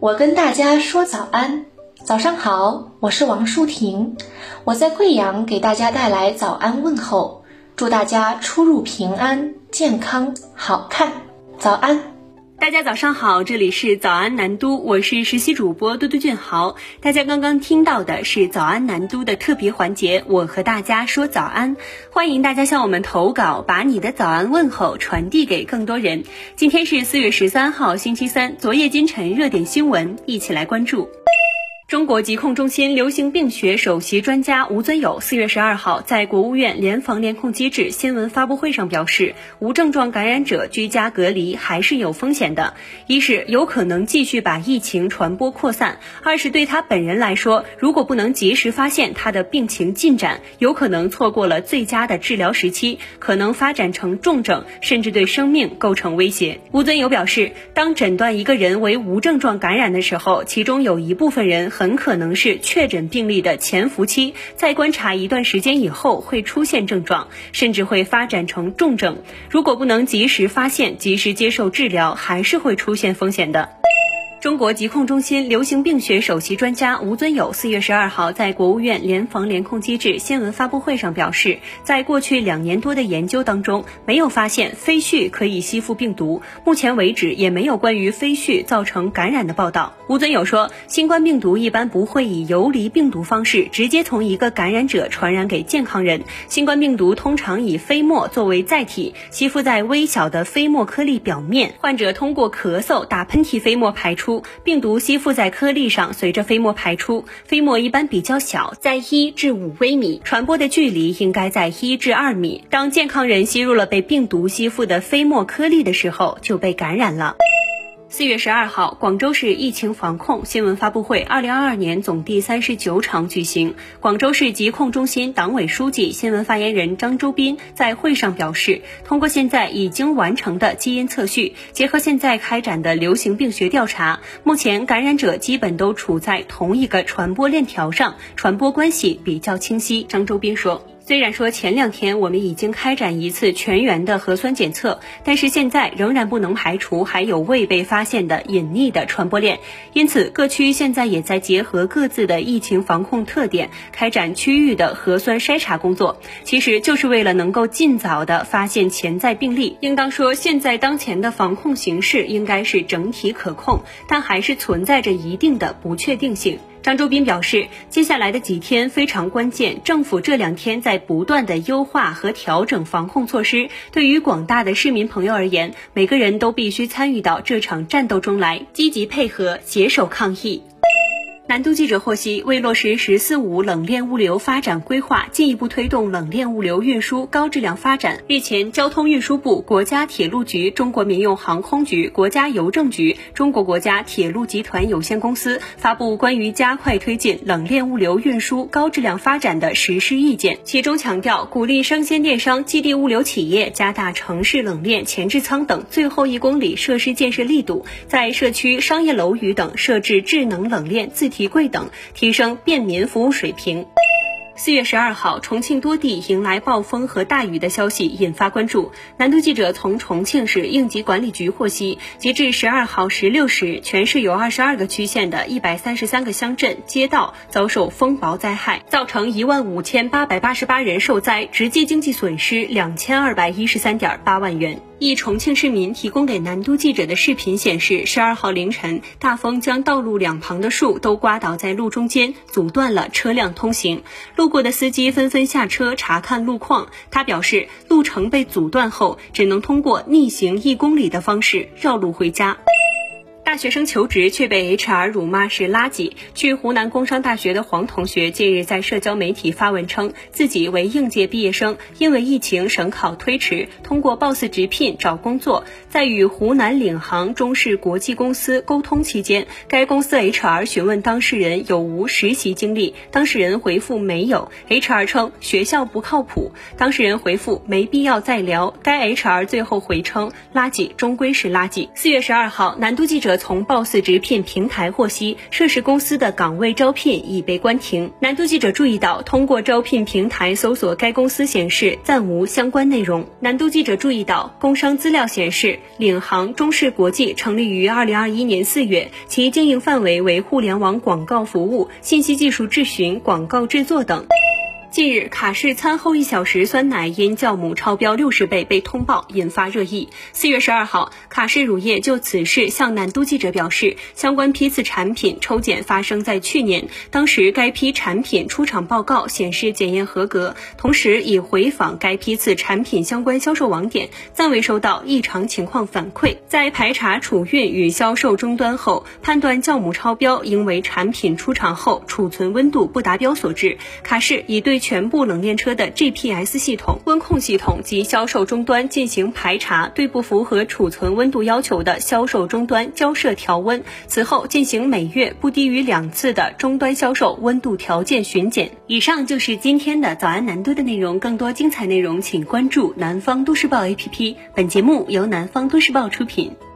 我跟大家说早安，早上好，我是王淑婷，我在贵阳给大家带来早安问候，祝大家出入平安、健康、好看，早安。大家早上好，这里是早安南都，我是实习主播嘟嘟俊豪。大家刚刚听到的是早安南都的特别环节，我和大家说早安，欢迎大家向我们投稿，把你的早安问候传递给更多人。今天是四月十三号，星期三，昨夜今晨热点新闻，一起来关注。中国疾控中心流行病学首席专家吴尊友四月十二号在国务院联防联控机制新闻发布会上表示，无症状感染者居家隔离还是有风险的。一是有可能继续把疫情传播扩散；二是对他本人来说，如果不能及时发现他的病情进展，有可能错过了最佳的治疗时期，可能发展成重症，甚至对生命构成威胁。吴尊友表示，当诊断一个人为无症状感染的时候，其中有一部分人。很可能是确诊病例的潜伏期，在观察一段时间以后会出现症状，甚至会发展成重症。如果不能及时发现、及时接受治疗，还是会出现风险的。中国疾控中心流行病学首席专家吴尊友四月十二号在国务院联防联控机制新闻发布会上表示，在过去两年多的研究当中，没有发现飞絮可以吸附病毒，目前为止也没有关于飞絮造成感染的报道。吴尊友说，新冠病毒一般不会以游离病毒方式直接从一个感染者传染给健康人，新冠病毒通常以飞沫作为载体，吸附在微小的飞沫颗粒表面，患者通过咳嗽、打喷嚏，飞沫排出。病毒吸附在颗粒上，随着飞沫排出。飞沫一般比较小，在一至五微米，传播的距离应该在一至二米。当健康人吸入了被病毒吸附的飞沫颗粒的时候，就被感染了。四月十二号，广州市疫情防控新闻发布会二零二二年总第三十九场举行。广州市疾控中心党委书记、新闻发言人张周斌在会上表示，通过现在已经完成的基因测序，结合现在开展的流行病学调查，目前感染者基本都处在同一个传播链条上，传播关系比较清晰。张周斌说。虽然说前两天我们已经开展一次全员的核酸检测，但是现在仍然不能排除还有未被发现的隐匿的传播链。因此，各区现在也在结合各自的疫情防控特点，开展区域的核酸筛查工作，其实就是为了能够尽早的发现潜在病例。应当说，现在当前的防控形势应该是整体可控，但还是存在着一定的不确定性。张周斌表示，接下来的几天非常关键，政府这两天在不断的优化和调整防控措施。对于广大的市民朋友而言，每个人都必须参与到这场战斗中来，积极配合，携手抗疫。南都记者获悉，为落实“十四五”冷链物流发展规划，进一步推动冷链物流运输高质量发展，日前，交通运输部、国家铁路局、中国民用航空局、国家邮政局、中国国家铁路集团有限公司发布关于加快推进冷链物流运输高质量发展的实施意见，其中强调，鼓励生鲜电商、基地物流企业加大城市冷链前置仓等最后一公里设施建设力度，在社区、商业楼宇等设置智能冷链自。提提柜等，提升便民服务水平。四月十二号，重庆多地迎来暴风和大雨的消息引发关注。南都记者从重庆市应急管理局获悉，截至十二号十六时，全市有二十二个区县的一百三十三个乡镇街道遭受风雹灾害，造成一万五千八百八十八人受灾，直接经济损失两千二百一十三点八万元。一重庆市民提供给南都记者的视频显示，十二号凌晨，大风将道路两旁的树都刮倒在路中间，阻断了车辆通行。路过的司机纷纷下车查看路况。他表示，路程被阻断后，只能通过逆行一公里的方式绕路回家。大学生求职却被 HR 辱骂是垃圾。据湖南工商大学的黄同学近日在社交媒体发文称，自己为应届毕业生，因为疫情省考推迟，通过 Boss 直聘找工作。在与湖南领航中视国际公司沟通期间，该公司 HR 询问当事人有无实习经历，当事人回复没有。HR 称学校不靠谱，当事人回复没必要再聊。该 HR 最后回称，垃圾终归是垃圾。四月十二号，南都记者。从 BOSS 直聘平台获悉，涉事公司的岗位招聘已被关停。南都记者注意到，通过招聘平台搜索该公司显示暂无相关内容。南都记者注意到，工商资料显示，领航中视国际成立于二零二一年四月，其经营范围为互联网广告服务、信息技术质询、广告制作等。近日，卡氏餐后一小时酸奶因酵母超标六十倍被通报，引发热议。四月十二号，卡氏乳业就此事向南都记者表示，相关批次产品抽检发生在去年，当时该批产品出厂报告显示检验合格，同时已回访该批次产品相关销售网点，暂未收到异常情况反馈。在排查储运与销售终端后，判断酵母超标应为产品出厂后储存温度不达标所致。卡氏已对全部冷链车的 GPS 系统、温控系统及销售终端进行排查，对不符合储存温度要求的销售终端交涉调温。此后进行每月不低于两次的终端销售温度条件巡检。以上就是今天的早安南都的内容，更多精彩内容请关注南方都市报 APP。本节目由南方都市报出品。